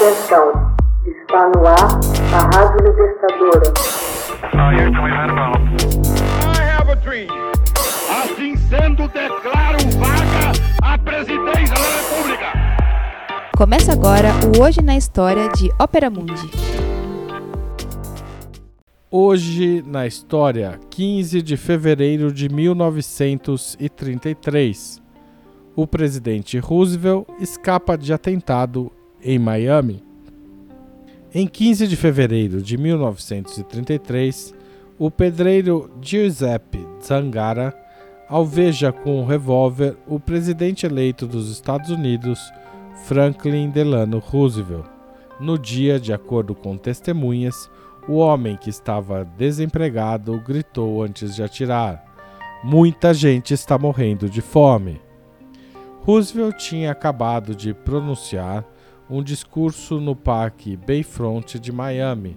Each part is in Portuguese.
Atenção, está no ar a Rádio Libertadora. Assim sendo, declaro vaga a presidência da República. Começa agora o Hoje na História de Ópera Mundi. Hoje na história, 15 de fevereiro de 1933. O presidente Roosevelt escapa de atentado em Miami. Em 15 de fevereiro de 1933, o pedreiro Giuseppe Zangara alveja com um revólver o presidente eleito dos Estados Unidos, Franklin Delano Roosevelt. No dia, de acordo com testemunhas, o homem que estava desempregado gritou antes de atirar: Muita gente está morrendo de fome. Roosevelt tinha acabado de pronunciar um discurso no Parque Bayfront de Miami,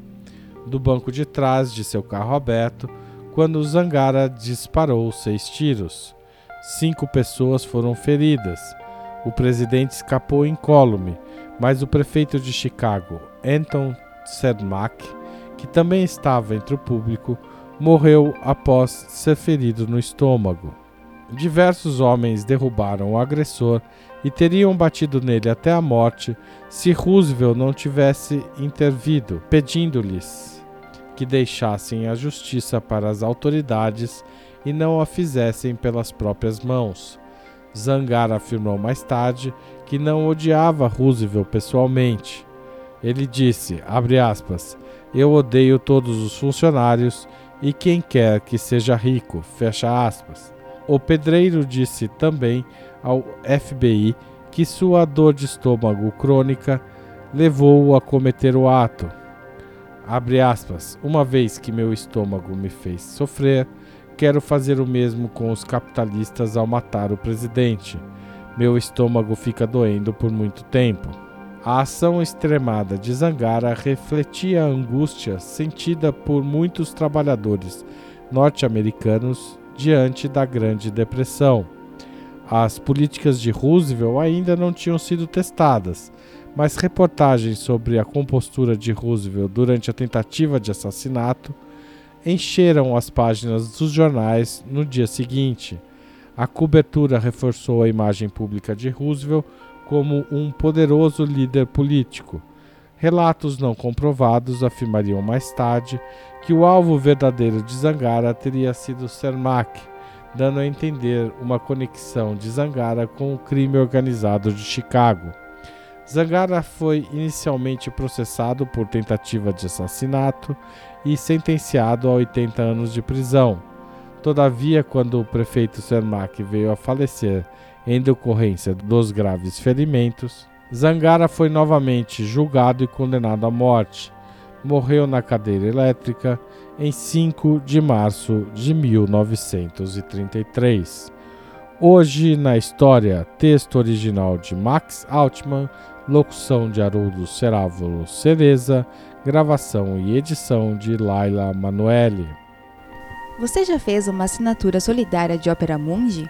do banco de trás de seu carro aberto, quando Zangara disparou seis tiros. Cinco pessoas foram feridas. O presidente escapou incólume, mas o prefeito de Chicago, Anton Sedmak, que também estava entre o público, morreu após ser ferido no estômago. Diversos homens derrubaram o agressor e teriam batido nele até a morte se Roosevelt não tivesse intervido, pedindo-lhes que deixassem a justiça para as autoridades e não a fizessem pelas próprias mãos. Zangar afirmou mais tarde que não odiava Roosevelt pessoalmente. Ele disse, aspas, eu odeio todos os funcionários e quem quer que seja rico, fecha aspas. O pedreiro disse também ao FBI que sua dor de estômago crônica levou-o a cometer o ato. Aspas, uma vez que meu estômago me fez sofrer, quero fazer o mesmo com os capitalistas ao matar o presidente. Meu estômago fica doendo por muito tempo. A ação extremada de Zangara refletia a angústia sentida por muitos trabalhadores norte-americanos diante da Grande Depressão. As políticas de Roosevelt ainda não tinham sido testadas, mas reportagens sobre a compostura de Roosevelt durante a tentativa de assassinato encheram as páginas dos jornais no dia seguinte. A cobertura reforçou a imagem pública de Roosevelt como um poderoso líder político. Relatos não comprovados afirmariam mais tarde que o alvo verdadeiro de Zangara teria sido Cermak, dando a entender uma conexão de Zangara com o crime organizado de Chicago. Zangara foi inicialmente processado por tentativa de assassinato e sentenciado a 80 anos de prisão. Todavia, quando o prefeito Cermak veio a falecer em decorrência dos graves ferimentos, Zangara foi novamente julgado e condenado à morte morreu na cadeira elétrica em 5 de março de 1933. Hoje na história, texto original de Max Altman, locução de Haroldo Cerávulo Cereza, gravação e edição de Laila Manoeli. Você já fez uma assinatura solidária de Opera Mundi?